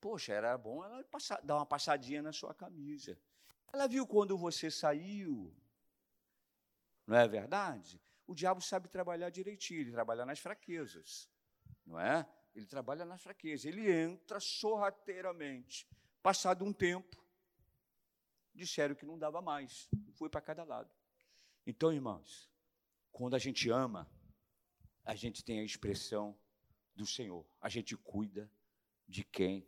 S1: Poxa, era bom ela passar, dar uma passadinha na sua camisa. Ela viu quando você saiu. Não é verdade? O diabo sabe trabalhar direitinho, ele trabalha nas fraquezas. Não é? Ele trabalha nas fraquezas. Ele entra sorrateiramente. Passado um tempo, disseram que não dava mais. Foi para cada lado. Então, irmãos, quando a gente ama, a gente tem a expressão do Senhor. A gente cuida de quem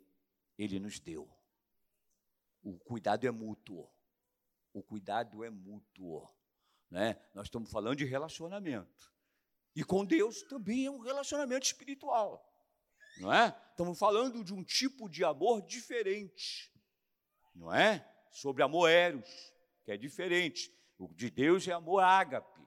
S1: Ele nos deu. O cuidado é mútuo. O cuidado é mútuo. Né? Nós estamos falando de relacionamento. E com Deus também é um relacionamento espiritual. Não é? Estamos falando de um tipo de amor diferente. Não é? sobre amor eros, que é diferente. O de Deus é amor ágape.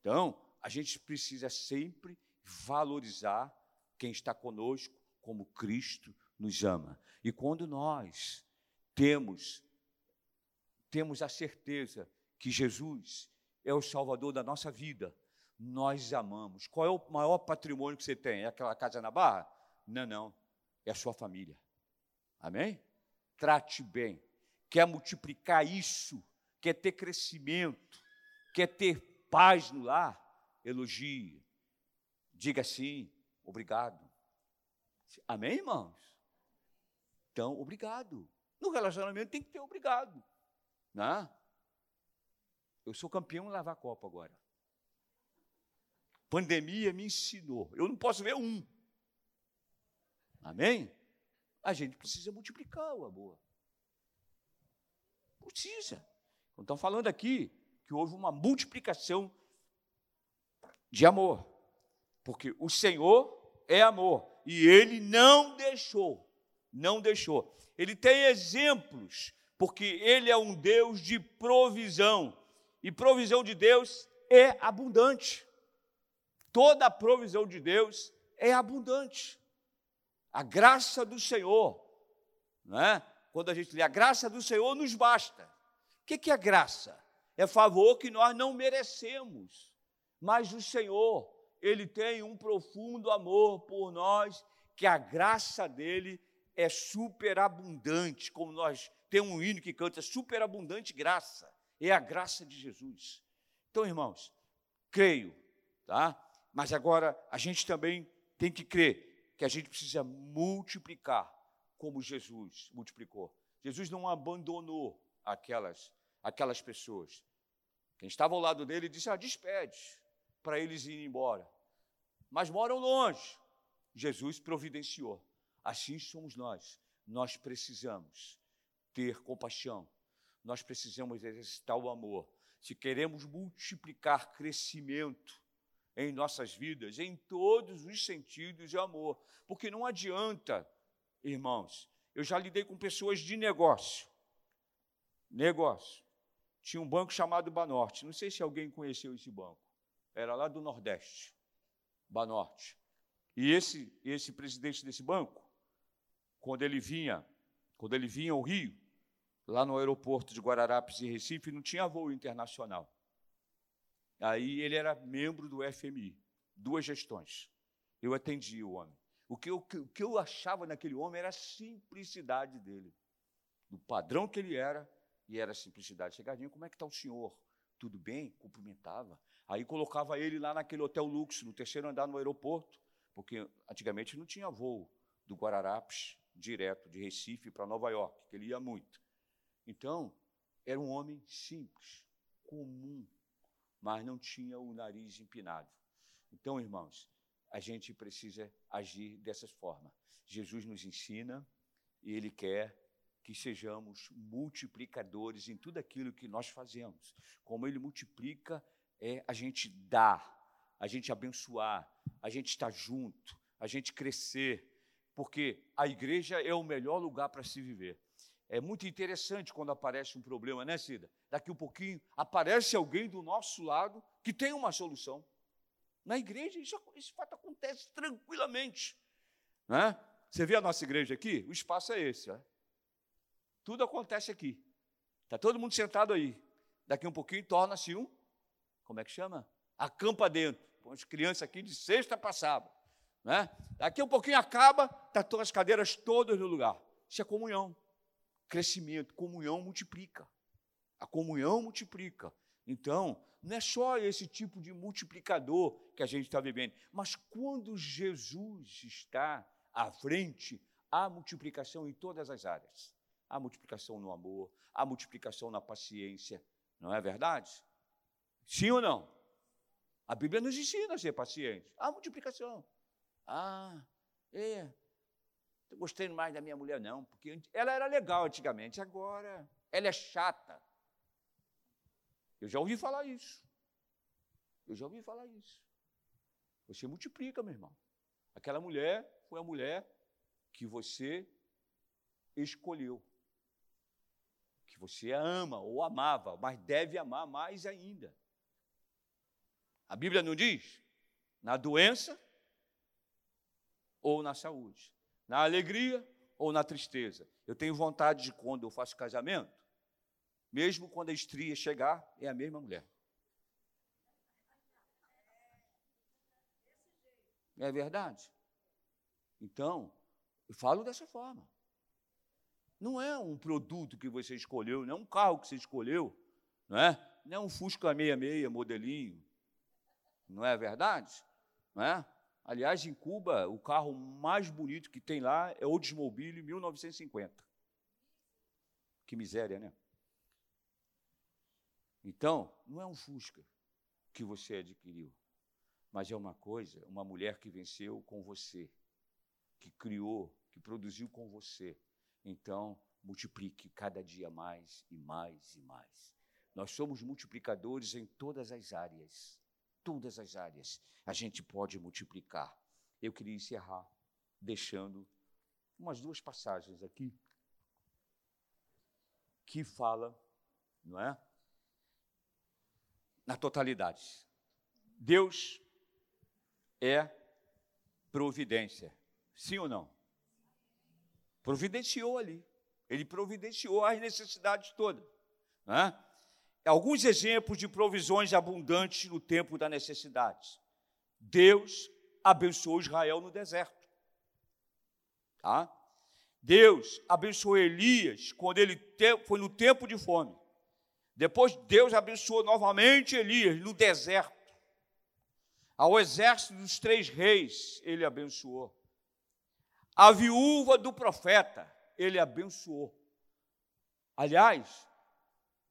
S1: Então, a gente precisa sempre valorizar quem está conosco como Cristo nos ama. E quando nós temos temos a certeza que Jesus é o salvador da nossa vida, nós amamos. Qual é o maior patrimônio que você tem? É aquela casa na barra? Não, não. É a sua família. Amém? trate bem, quer multiplicar isso, quer ter crescimento, quer ter paz no lar, elogie. Diga assim, obrigado. Amém, irmãos? Então, obrigado. No relacionamento tem que ter obrigado. Né? Eu sou campeão em lavar copo agora. Pandemia me ensinou. Eu não posso ver um. Amém? A gente precisa multiplicar o amor. Precisa. Então, falando aqui que houve uma multiplicação de amor. Porque o Senhor é amor. E ele não deixou. Não deixou. Ele tem exemplos, porque ele é um Deus de provisão. E provisão de Deus é abundante. Toda a provisão de Deus é abundante. A graça do Senhor, não é? quando a gente lê a graça do Senhor, nos basta. O que é graça? É favor que nós não merecemos, mas o Senhor, Ele tem um profundo amor por nós, que a graça dele é superabundante, como nós temos um hino que canta superabundante graça, é a graça de Jesus. Então, irmãos, creio, tá? Mas agora a gente também tem que crer que a gente precisa multiplicar como Jesus multiplicou. Jesus não abandonou aquelas, aquelas pessoas. Quem estava ao lado dele disse: Ah, despede, para eles irem embora. Mas moram longe. Jesus providenciou. Assim somos nós. Nós precisamos ter compaixão. Nós precisamos exercitar o amor. Se queremos multiplicar crescimento em nossas vidas, em todos os sentidos de amor. Porque não adianta, irmãos, eu já lidei com pessoas de negócio. Negócio. Tinha um banco chamado Banorte. Não sei se alguém conheceu esse banco. Era lá do Nordeste. Banorte. E esse, esse presidente desse banco, quando ele vinha, quando ele vinha ao Rio, lá no aeroporto de Guararapes e Recife, não tinha voo internacional. Aí ele era membro do FMI, duas gestões. Eu atendi o homem. O que eu, o que eu achava naquele homem era a simplicidade dele, do padrão que ele era, e era a simplicidade. Chegadinho, como é que está o senhor? Tudo bem? Cumprimentava. Aí colocava ele lá naquele hotel luxo, no terceiro andar no aeroporto, porque antigamente não tinha voo do Guararapes direto de Recife para Nova York, que ele ia muito. Então, era um homem simples, comum, mas não tinha o nariz empinado. Então, irmãos, a gente precisa agir dessa forma. Jesus nos ensina e ele quer que sejamos multiplicadores em tudo aquilo que nós fazemos. Como ele multiplica, é a gente dar, a gente abençoar, a gente estar junto, a gente crescer, porque a igreja é o melhor lugar para se viver. É muito interessante quando aparece um problema, né, Cida? Daqui um pouquinho aparece alguém do nosso lado que tem uma solução. Na igreja, isso, isso fato acontece tranquilamente. Né? Você vê a nossa igreja aqui? O espaço é esse. Né? Tudo acontece aqui. Está todo mundo sentado aí. Daqui um pouquinho torna-se um, como é que chama? Acampa dentro. Põe as crianças aqui de sexta para sábado. Né? Daqui um pouquinho acaba, está todas as cadeiras todas no lugar. Isso é comunhão crescimento, comunhão multiplica. A comunhão multiplica. Então, não é só esse tipo de multiplicador que a gente está vivendo, mas quando Jesus está à frente, há multiplicação em todas as áreas. Há multiplicação no amor, há multiplicação na paciência, não é verdade? Sim ou não? A Bíblia nos ensina a ser paciente. Há multiplicação. Ah, é, gostei mais da minha mulher, não, porque ela era legal antigamente, agora ela é chata. Eu já ouvi falar isso. Eu já ouvi falar isso. Você multiplica, meu irmão. Aquela mulher foi a mulher que você escolheu. Que você ama ou amava, mas deve amar mais ainda. A Bíblia não diz? Na doença ou na saúde na alegria ou na tristeza. Eu tenho vontade de, quando eu faço casamento, mesmo quando a estria chegar, é a mesma mulher. É verdade? Então, eu falo dessa forma. Não é um produto que você escolheu, não é um carro que você escolheu, não é? Não é um Fusca 66 modelinho. Não é verdade? Não é? Aliás, em Cuba, o carro mais bonito que tem lá é o Oldsmobile 1950. Que miséria, né? Então, não é um Fusca que você adquiriu, mas é uma coisa, uma mulher que venceu com você, que criou, que produziu com você. Então, multiplique cada dia mais e mais e mais. Nós somos multiplicadores em todas as áreas todas as áreas a gente pode multiplicar. Eu queria encerrar deixando umas duas passagens aqui que fala, não é? Na totalidade. Deus é providência. Sim ou não? Providenciou ali. Ele providenciou as necessidades todas. Não é? Alguns exemplos de provisões abundantes no tempo da necessidade. Deus abençoou Israel no deserto. Tá? Deus abençoou Elias quando ele foi no tempo de fome. Depois Deus abençoou novamente Elias no deserto. Ao exército dos três reis, ele abençoou. A viúva do profeta, ele abençoou. Aliás,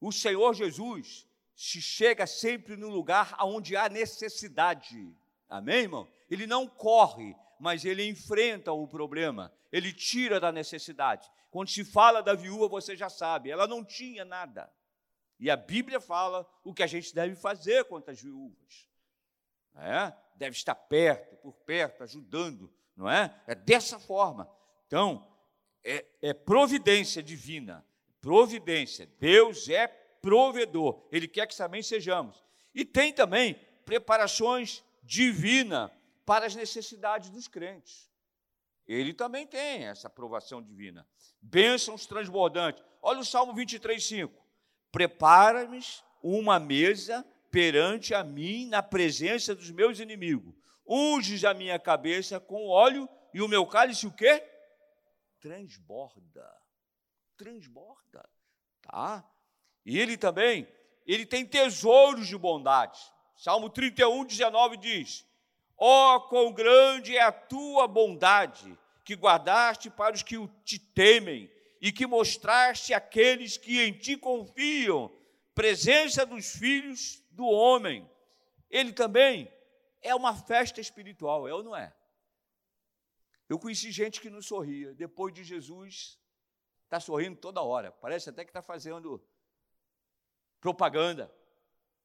S1: o Senhor Jesus se chega sempre no lugar onde há necessidade. Amém, irmão? Ele não corre, mas ele enfrenta o problema, ele tira da necessidade. Quando se fala da viúva, você já sabe, ela não tinha nada. E a Bíblia fala o que a gente deve fazer contra as viúvas. É? Deve estar perto, por perto, ajudando, não é? É dessa forma. Então, é, é providência divina. Providência. Deus é provedor. Ele quer que também sejamos. E tem também preparações divinas para as necessidades dos crentes. Ele também tem essa aprovação divina. Bênçãos transbordantes. Olha o Salmo 23, 5. Prepara-me uma mesa perante a mim na presença dos meus inimigos. Unges a minha cabeça com óleo e o meu cálice o quê? Transborda. Transborda. Tá? E ele também, ele tem tesouros de bondade. Salmo 31, 19 diz: Ó, oh, quão grande é a tua bondade, que guardaste para os que te temem e que mostraste àqueles que em ti confiam, presença dos filhos do homem. Ele também é uma festa espiritual, é ou não é? Eu conheci gente que não sorria, depois de Jesus, está sorrindo toda hora, parece até que está fazendo propaganda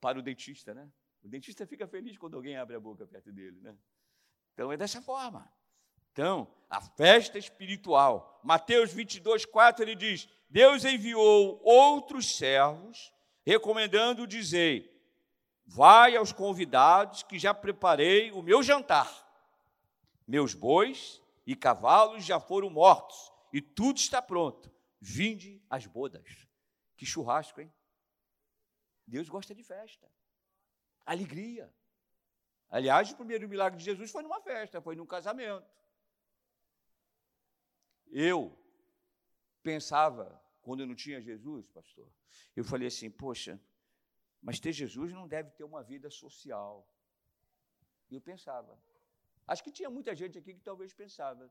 S1: para o dentista, né? O dentista fica feliz quando alguém abre a boca perto dele, né? Então é dessa forma. Então, a festa espiritual. Mateus 22, 4, ele diz: Deus enviou outros servos, recomendando dizer: Vai aos convidados que já preparei o meu jantar. Meus bois e cavalos já foram mortos, e tudo está pronto. Vinde às bodas. Que churrasco, hein? Deus gosta de festa, alegria. Aliás, o primeiro milagre de Jesus foi numa festa, foi num casamento. Eu pensava, quando eu não tinha Jesus, pastor, eu falei assim: poxa, mas ter Jesus não deve ter uma vida social. Eu pensava. Acho que tinha muita gente aqui que talvez pensava.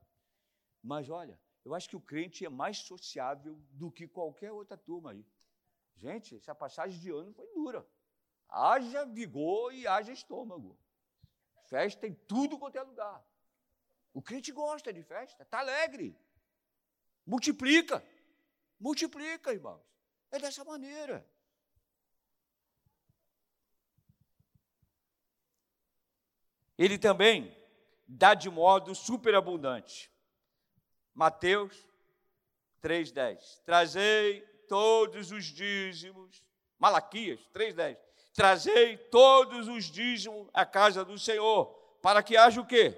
S1: Mas olha, eu acho que o crente é mais sociável do que qualquer outra turma aí. Gente, essa passagem de ano foi dura. Haja vigor e haja estômago. Festa em tudo quanto é lugar. O crente gosta de festa, está alegre. Multiplica. Multiplica, irmãos. É dessa maneira. Ele também dá de modo superabundante. Mateus 3,10. Trazei todos os dízimos. Malaquias 3,10. Trazei todos os dízimos à casa do Senhor, para que haja o quê?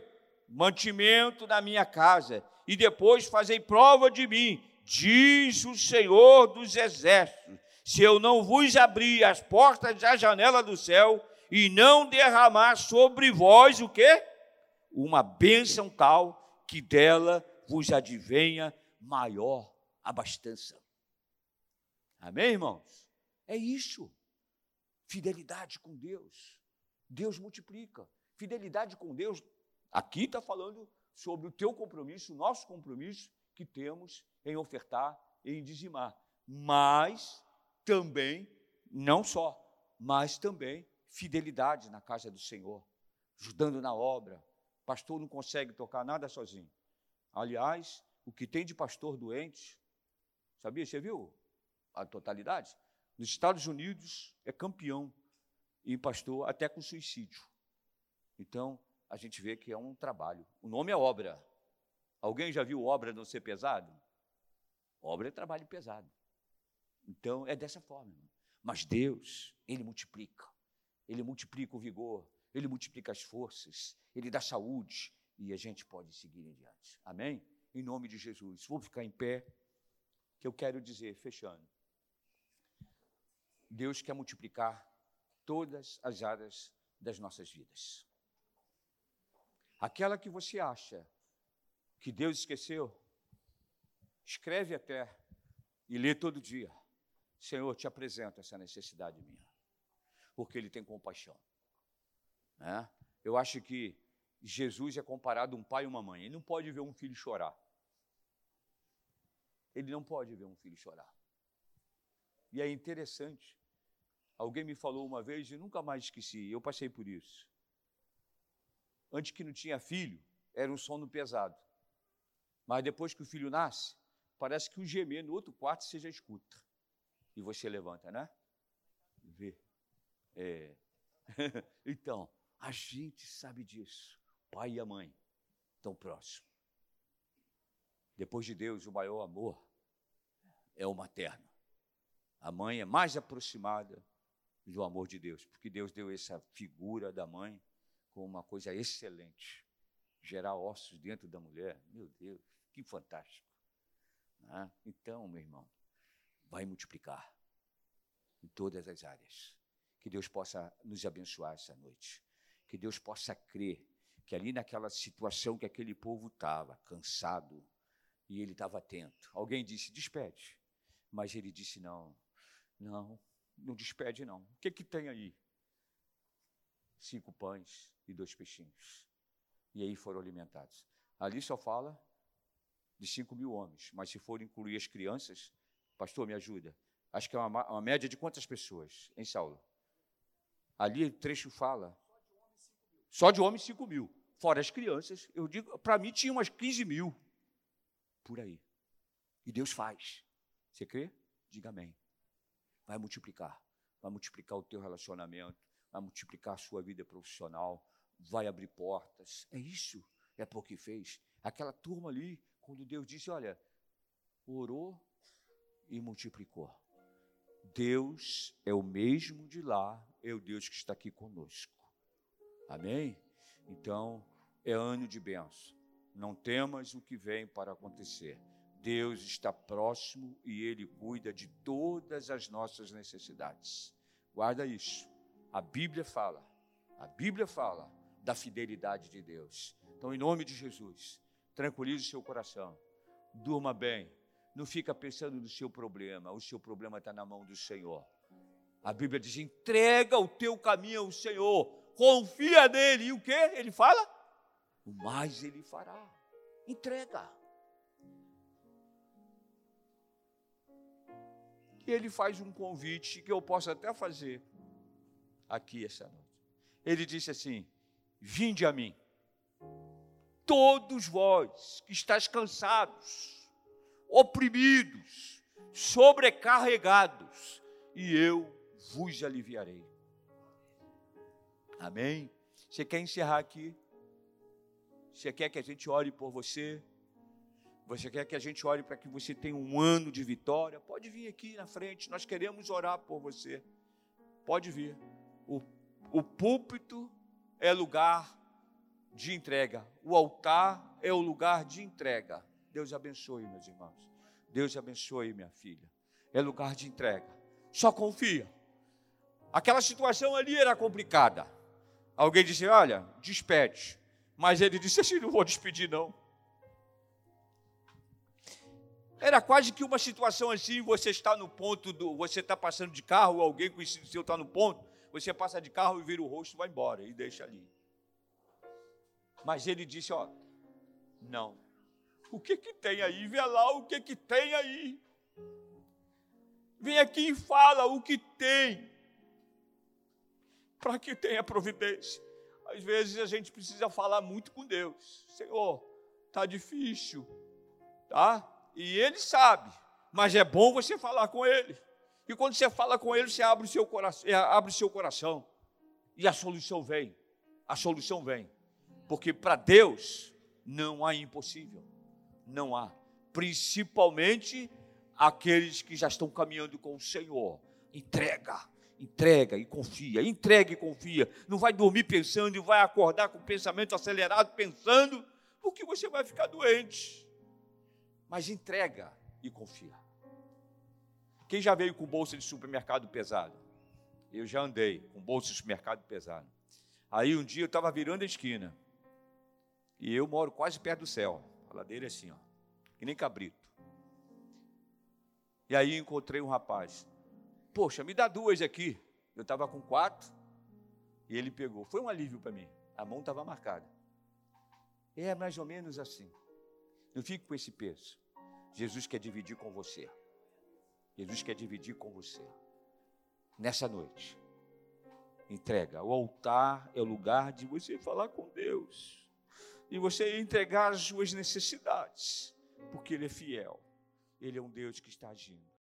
S1: Mantimento na minha casa, e depois fazei prova de mim, diz o Senhor dos exércitos, se eu não vos abrir as portas da janela do céu e não derramar sobre vós o quê? Uma bênção tal que dela vos advenha maior abastança. Amém, irmãos? É isso. Fidelidade com Deus. Deus multiplica. Fidelidade com Deus. Aqui está falando sobre o teu compromisso, o nosso compromisso que temos em ofertar em dizimar. Mas também, não só, mas também fidelidade na casa do Senhor, ajudando na obra. Pastor não consegue tocar nada sozinho. Aliás, o que tem de pastor doente, sabia? Você viu? a totalidade. Nos Estados Unidos é campeão em pastor até com suicídio. Então, a gente vê que é um trabalho. O nome é obra. Alguém já viu obra não ser pesado? Obra é trabalho pesado. Então, é dessa forma. Mas Deus, Ele multiplica. Ele multiplica o vigor, Ele multiplica as forças, Ele dá saúde e a gente pode seguir em diante. Amém? Em nome de Jesus. Vou ficar em pé, que eu quero dizer, fechando. Deus quer multiplicar todas as áreas das nossas vidas. Aquela que você acha que Deus esqueceu, escreve até e lê todo dia. Senhor, te apresento essa necessidade minha, porque Ele tem compaixão. Né? Eu acho que Jesus é comparado a um pai e uma mãe. Ele não pode ver um filho chorar. Ele não pode ver um filho chorar. E é interessante. Alguém me falou uma vez e nunca mais esqueci. Eu passei por isso. Antes que não tinha filho, era um sono pesado. Mas depois que o filho nasce, parece que o gemer no outro quarto você já escuta. E você levanta, né? Vê. É. então, a gente sabe disso. Pai e a mãe tão próximos. Depois de Deus, o maior amor é o materno. A mãe é mais aproximada do amor de Deus, porque Deus deu essa figura da mãe como uma coisa excelente. Gerar ossos dentro da mulher, meu Deus, que fantástico. Né? Então, meu irmão, vai multiplicar em todas as áreas. Que Deus possa nos abençoar essa noite. Que Deus possa crer que ali naquela situação que aquele povo estava, cansado, e ele estava atento. Alguém disse: despede. Mas ele disse: não, não, não despede não. O que, que tem aí? Cinco pães e dois peixinhos. E aí foram alimentados. Ali só fala de cinco mil homens, mas se for incluir as crianças, pastor, me ajuda. Acho que é uma, uma média de quantas pessoas, em Saulo? Ali o trecho fala. Só de homens, cinco mil. Fora as crianças, eu digo, para mim tinha umas 15 mil. Por aí. E Deus faz. Você crê? Diga amém. Vai multiplicar. Vai multiplicar o teu relacionamento. Vai multiplicar a sua vida profissional. Vai abrir portas. É isso. É porque fez. Aquela turma ali, quando Deus disse: Olha, orou e multiplicou. Deus é o mesmo de lá, é o Deus que está aqui conosco. Amém? Então, é ano de bênção. Não temas o que vem para acontecer. Deus está próximo e Ele cuida de todas as nossas necessidades. Guarda isso. A Bíblia fala, a Bíblia fala da fidelidade de Deus. Então, em nome de Jesus, tranquilize o seu coração, durma bem, não fica pensando no seu problema, o seu problema está na mão do Senhor. A Bíblia diz: entrega o teu caminho ao Senhor, confia nele, e o que? Ele fala? O mais ele fará. Entrega. E ele faz um convite que eu posso até fazer aqui essa noite. Ele disse assim: Vinde a mim, todos vós que estáis cansados, oprimidos, sobrecarregados, e eu vos aliviarei. Amém? Você quer encerrar aqui? Você quer que a gente ore por você? Você quer que a gente ore para que você tenha um ano de vitória? Pode vir aqui na frente, nós queremos orar por você. Pode vir. O, o púlpito é lugar de entrega, o altar é o lugar de entrega. Deus abençoe, meus irmãos. Deus abençoe, minha filha. É lugar de entrega. Só confia. Aquela situação ali era complicada. Alguém disse: Olha, despede. Mas ele disse assim: Não vou despedir, não. Era quase que uma situação assim, você está no ponto do. Você está passando de carro, alguém conhecido seu está no ponto, você passa de carro e vira o rosto e vai embora e deixa ali. Mas ele disse: Ó, não. O que que tem aí? Vê lá o que que tem aí. Vem aqui e fala o que tem. Para que tenha providência. Às vezes a gente precisa falar muito com Deus. Senhor, tá difícil, tá? E ele sabe, mas é bom você falar com ele. E quando você fala com ele, você abre o seu coração, é, abre o seu coração e a solução vem. A solução vem. Porque para Deus não há impossível. Não há. Principalmente aqueles que já estão caminhando com o Senhor. Entrega, entrega e confia. Entrega e confia. Não vai dormir pensando e vai acordar com o pensamento acelerado pensando, porque você vai ficar doente mas entrega e confia. Quem já veio com bolsa de supermercado pesado? Eu já andei com bolsa de supermercado pesado. Aí um dia eu estava virando a esquina. E eu moro quase perto do céu. A ladeira é assim, ó. Que nem cabrito. E aí encontrei um rapaz. Poxa, me dá duas aqui. Eu estava com quatro e ele pegou. Foi um alívio para mim. A mão estava marcada. É mais ou menos assim. Não fique com esse peso. Jesus quer dividir com você. Jesus quer dividir com você. Nessa noite. Entrega. O altar é o lugar de você falar com Deus. E você entregar as suas necessidades. Porque Ele é fiel. Ele é um Deus que está agindo.